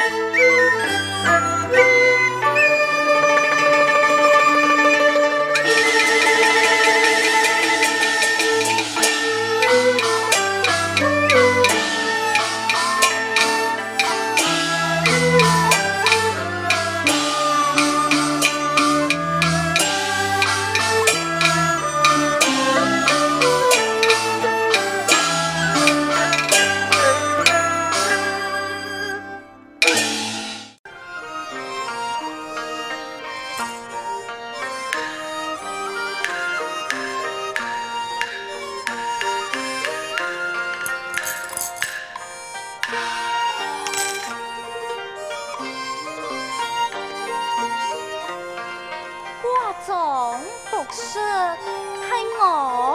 you 是是我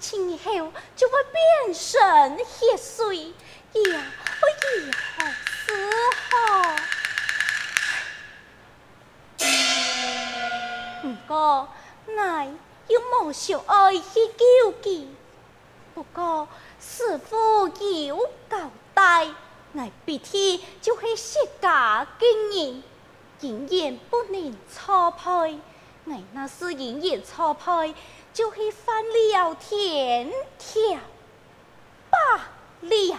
今后就会变成血水，要如何是好？不过，我又无想爱去救济，不过师傅有交代，我必须就会释迦经营。人言不能错配，我那是人言错配，就去翻了天条罢了。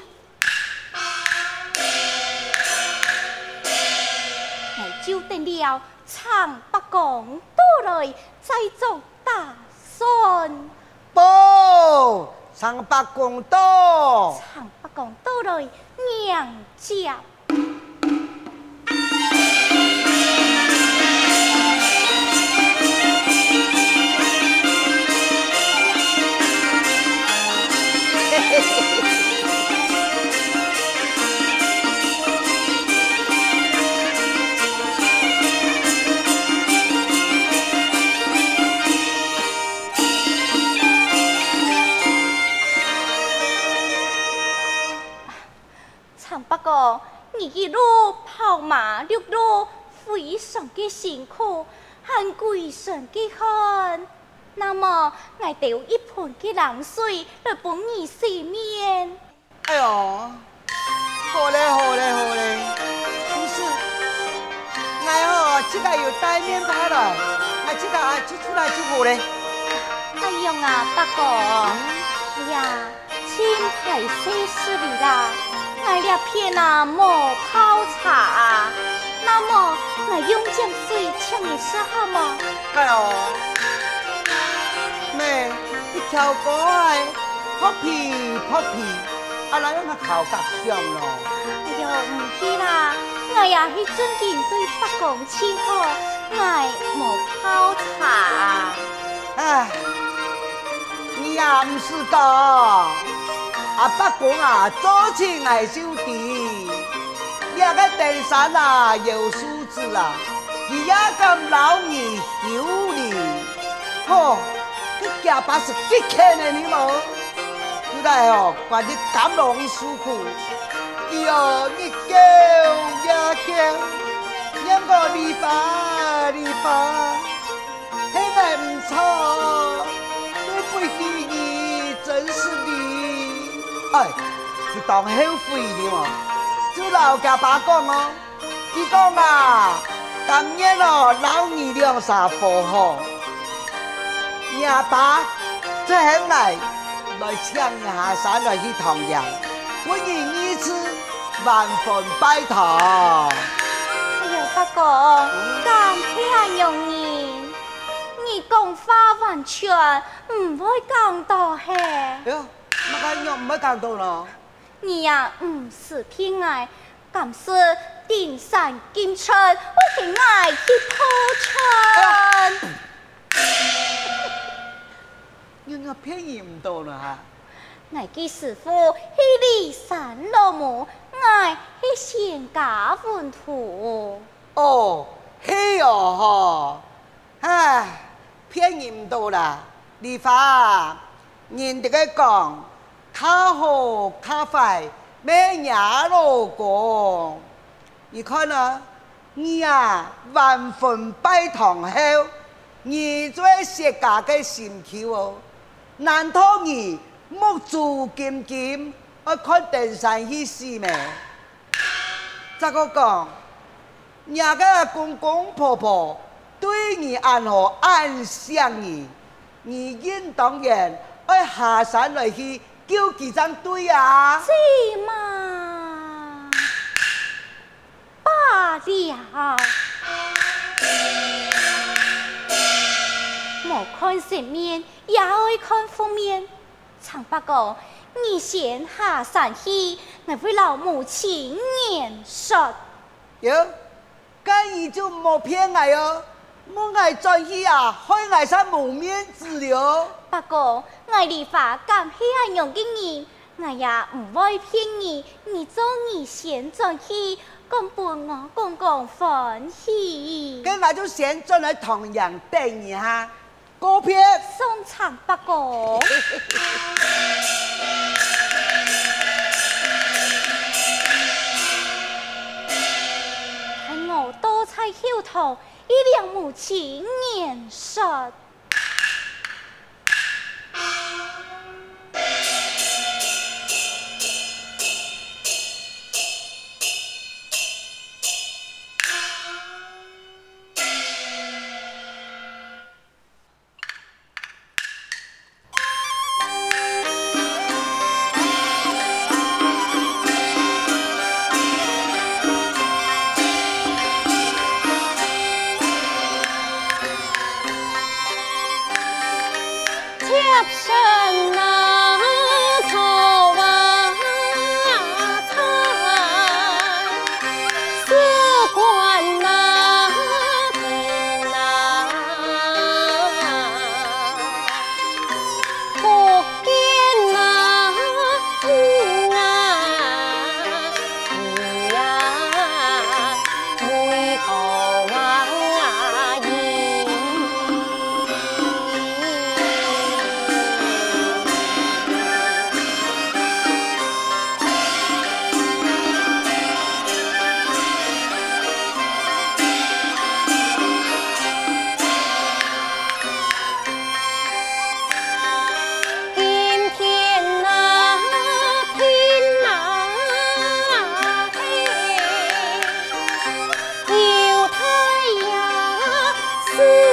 我就等了长八公到来再做打算。不，长八公到。长八公到来娘家。很贵神的很。那么，我得有一盆的冷水来帮你洗面。哎呦，好嘞，好嘞，好嘞。不是，我哦，这个有带面派了，我这个啊，就出来就好嘞。哎呦啊，大哥，哎呀，青苔谁是你啦？我俩片啊，莫泡茶，那么我用江水请你吃好吗？哎呦，妹，一条过来，破皮破皮，啊，那样个头壳香咯。哎呦，唔去啦，我也是尊敬对八公亲好，我莫泡茶。哎，你也唔是个。阿八公啊，早起爱修弟，那个登山啊有素质啊，你也咁老你修理，吼，你家把是几看的你冇？现在哦，把你咁容易舒服，伊哦，你叫呀叫，两个礼拜礼拜，现在唔错，你不给你真是你。哎，你当后悔的嘛？就老家爸讲哦，伊讲啊，当年哦，老二两三佛吼，阿爸，这很来来抢下山来去唐阳，我愿二次万分拜堂。哎呀，八哥，咁偏容易，你讲话完全唔会讲到嘿。哎呦，乜解又唔会讲到咯？你呀，唔是偏爱，咁是定山金春，我偏爱去铺春。人家便宜唔到啦哈！我嘅师傅去骊山老母，我去仙家问土。哦，嘿哦哈！唉，便宜唔到啦！你话人哋嘅讲，卡好卡快，咩嘢都讲。你看啊，你啊万分拜堂后，你做薛家嘅心口哦。难道你目珠金金，爱看登山去死咩？咋个讲？人家公公婆婆对你安好安详你，你应当然爱下山来去救几张对啊！是嘛？罢了。莫看正面，也爱看负面。长八哥，你先下山去，我为老母亲念说。哟，干儿就莫骗我哟，莫爱转去啊，害我上无面子了。八哥，我的话敢系安用的你，我也唔会骗你。你做你先转去，讲伴我讲讲欢喜。咁我就先转来唐阳等你哈。歌片送长八哥，看我多彩绣头，一两母亲年 see.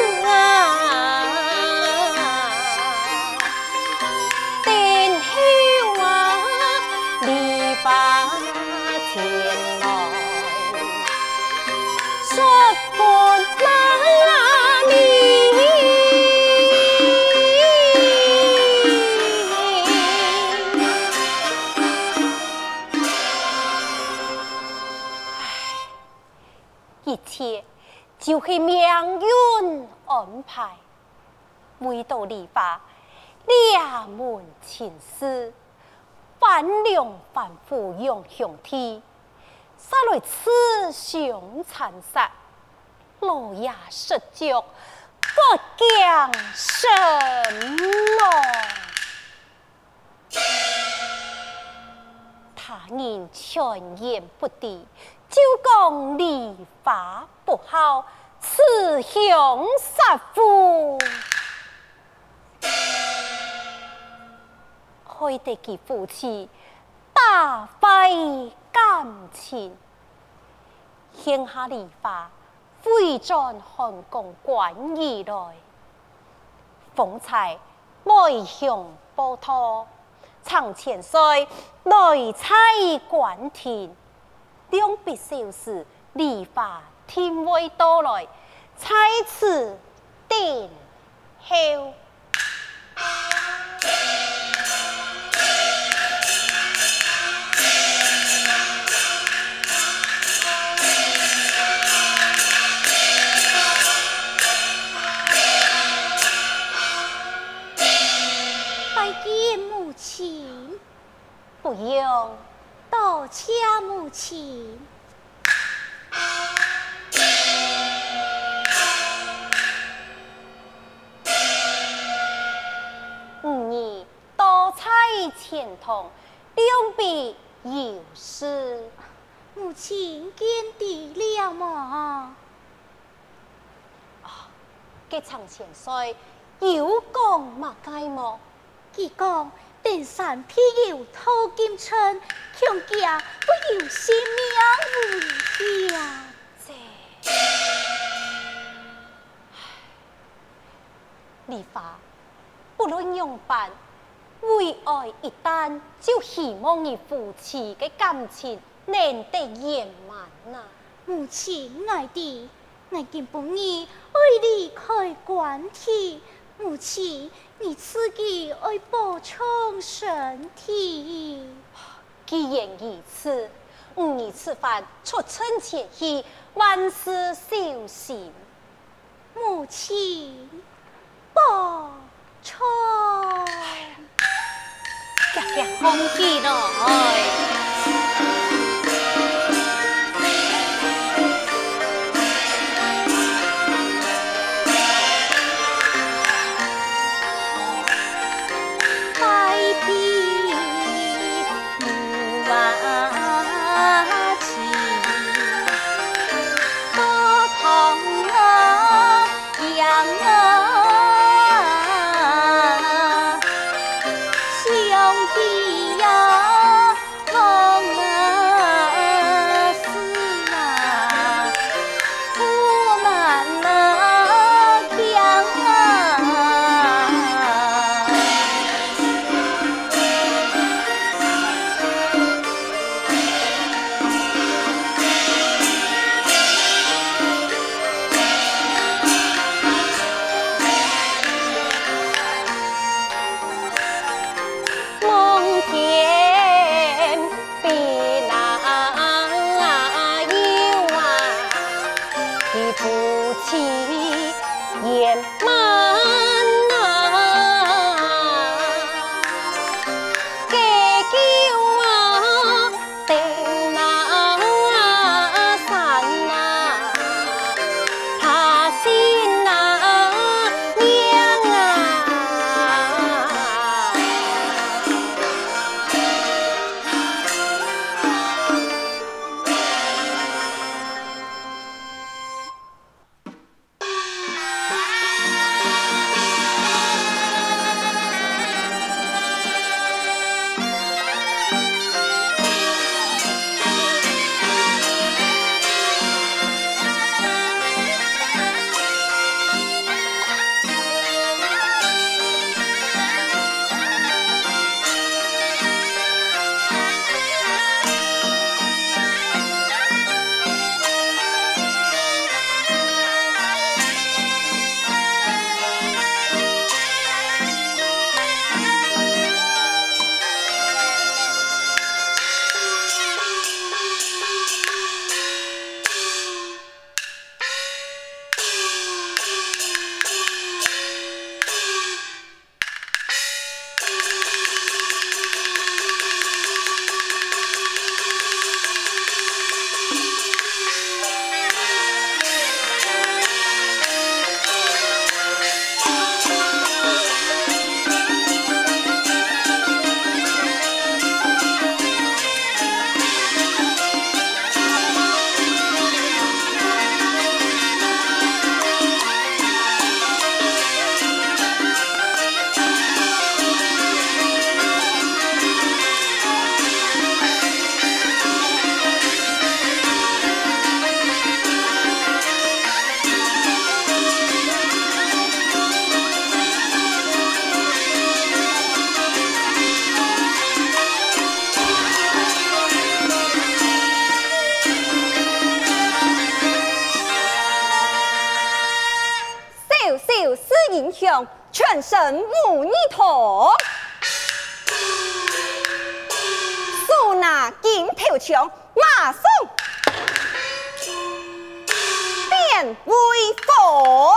就是命运安排，每到礼拜两门亲事，翻梁翻覆永相天，杀来雌雄残杀，落叶失脚不讲什么？他人劝言不敌，就讲礼法不好。雌雄杀父，害得其夫妻大败感情。天下礼法，回转汉宫关以来，风采，迈向波涛，长千岁来采官田，两笔小事，梨花天威到来，猜此定候。长千岁有讲莫该莫，既讲。登山必有透金春，强家不有性命危险。这，梨花不论用办，为爱一旦，就希望你夫妻的感情能得圆满呐。母亲爱的，我今不义爱离开官体。母亲，你自己爱保重身体。既然如此，五儿此番出城前去，万事小心。母亲，保重。家家欢喜喏。全身无泥土。手拿金头枪，马上变威风。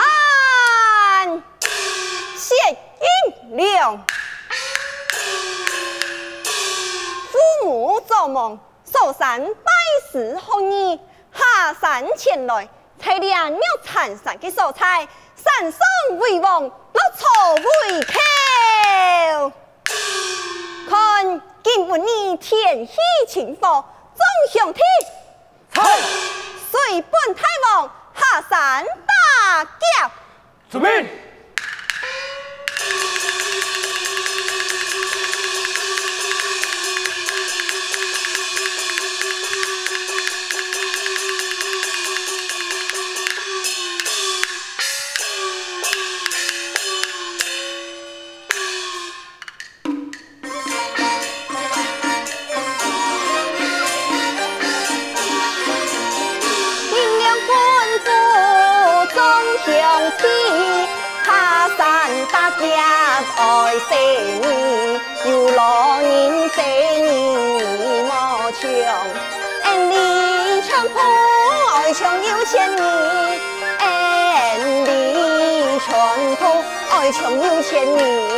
按血阴凉，父母做梦，寿山拜师学艺，下山前来，采两亩产山的蔬菜，山上为王，落草为寇。看今不你天喜晴报，众兄弟，菜随本太王下山打劫。遵命。爱死你，有老人死你莫抢，恩里长破爱穷有钱人，恩里长破爱穷有钱人。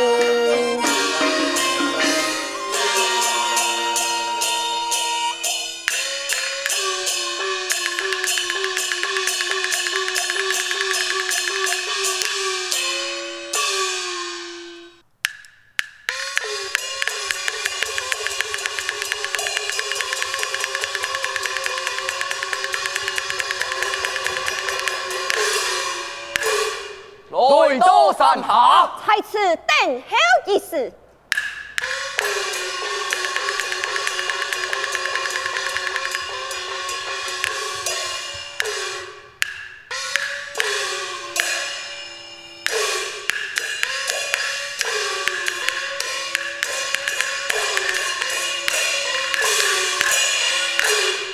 此等候一时。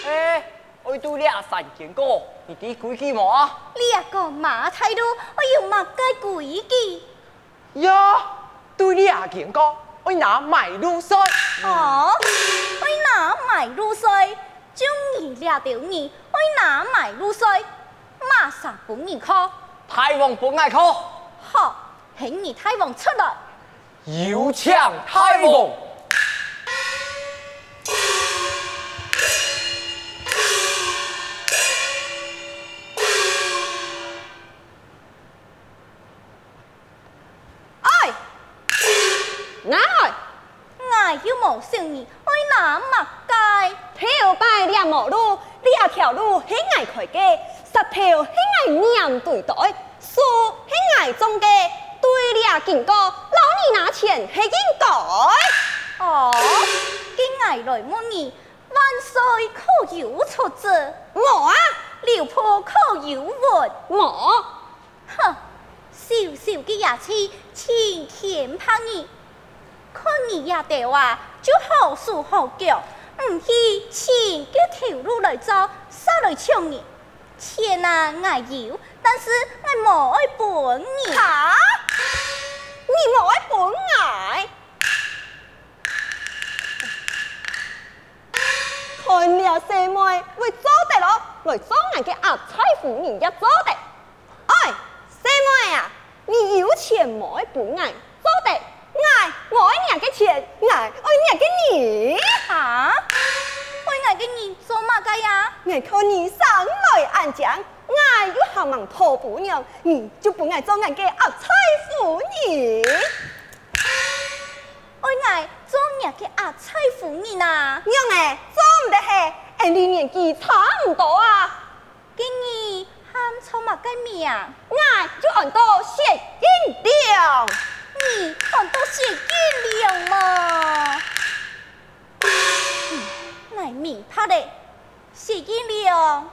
哎，我对俩三见过，你啲规矩冇啊？俩个马态度，我有乜个规矩？呀，对俩见过，我哪买路水。哦，我哪买路税，中意俩条你，我哪买路水，马上不你考。太王不爱考。好，请你太王出来。有请太王。生意，我哪么该？条拜两毛路，两条路很爱开嘅，十条很爱念对待，树很爱种嘅，对俩经过，老你拿钱系应该。哦，今日来问你，万岁可有出子？冇啊，刘婆可有活？冇。哼，小小嘅牙齿，晴天怕你。看你也得话，就好手好脚，唔去请个条路来做，杀来抢你。钱啊，我有，但是我冇爱本你。哈？你冇爱本我？看了什么？会做得咯？来做我嘅阿彩夫人也做得。哎，什么呀？你有钱冇爱本我？做得。爱我爱爱爱你？爱你嘅你做嘛个呀？爱靠你上来安讲，爱又好忙托不了，你就不爱做俺嘅阿彩夫人。爱爱做俺嘅阿彩夫人呐？娘哎，做唔得嘿，俺哋年纪差唔多啊。给你喊错嘛个名？俺就按到谢金雕。你看到谢金良嘛？嗯，爱明白嘞，谢金良，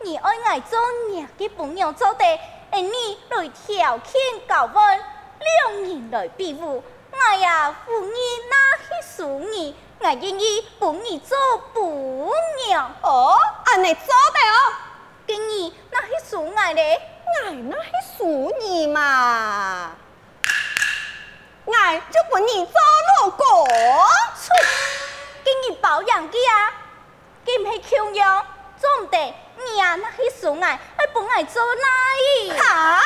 你爱爱做娘的朋友做的，而你来条件高温，两人来比武，我呀负你那些输你，我愿意帮你做伴娘。哦，安尼做的哦。今日那是属爱嘞？爱那是属你嘛？爱就不你做老公。今日保养的啊，今日穷样，做唔得。你啊，那是属爱，还本爱做奶。哈？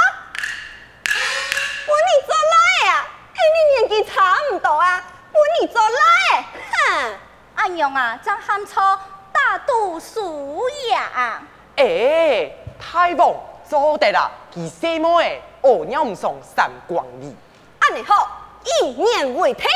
本你做奶啊？跟你年纪差唔多啊？本你做奶？哼！安样啊，真喊错大度属养。哎，太棒，做得啦！其什么诶？哦，鸟唔送三光里。安尼好，一言为定。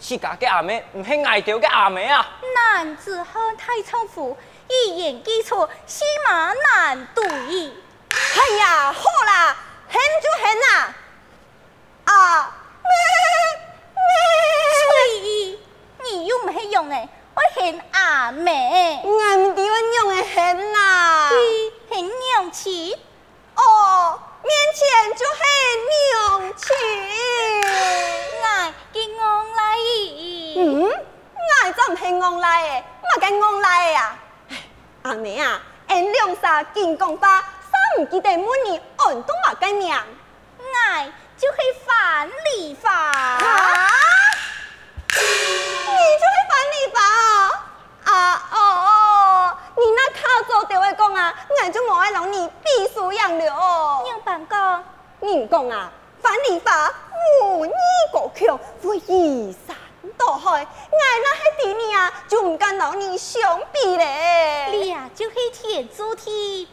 自家的阿妹，唔系爱掉的阿妹啊！男子汉太仓促，一言既出，驷马难对。哎呀，好啦，恨就恨啦！啊，妹妹，翠你又唔系用诶，我恨阿妹，俺唔我用诶恨呐？恨娘亲。哦，面前就恨娘亲。我真唔系戆赖嘅，乜嘅戆赖啊？阿妹啊，俺两煞金刚芭，三唔记得满年俺都话嘅娘，我就是范丽华。啊？你就是范丽华？啊哦哦，你那靠做对我讲啊，我就冇爱让你避暑养流。娘办讲，你讲啊，范丽华无你国强，会以啥？倒海，俺那系弟弟啊，就唔敢老你相比咧。你啊，就是天注定，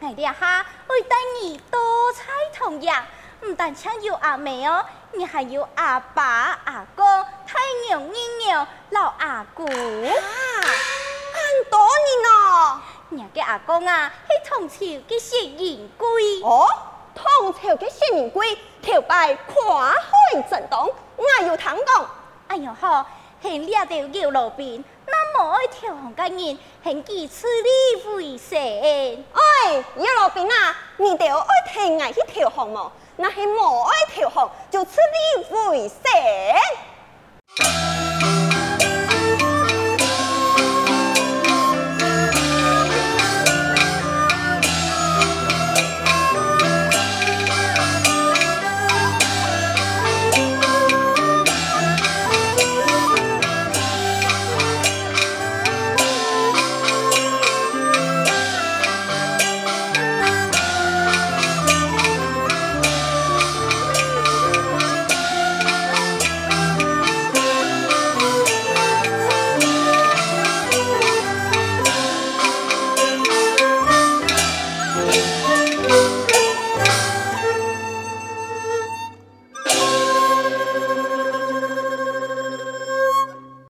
俺哋下会带你多彩同样，唔但请有阿妹哦，你还有阿爸、阿公、太娘、姨娘、老阿姑。啊，很多年咯。人家阿公啊，是唐朝嘅薛仁贵。哦，唐朝嘅薛仁贵，头摆跨海震动，我有听讲。哎呦呵，很掠到牛路边，那么爱跳红嘅人，很几次你会死。哎，牛路边啊，你哋爱听爱去跳红么？那系冇爱跳红，就此你会死。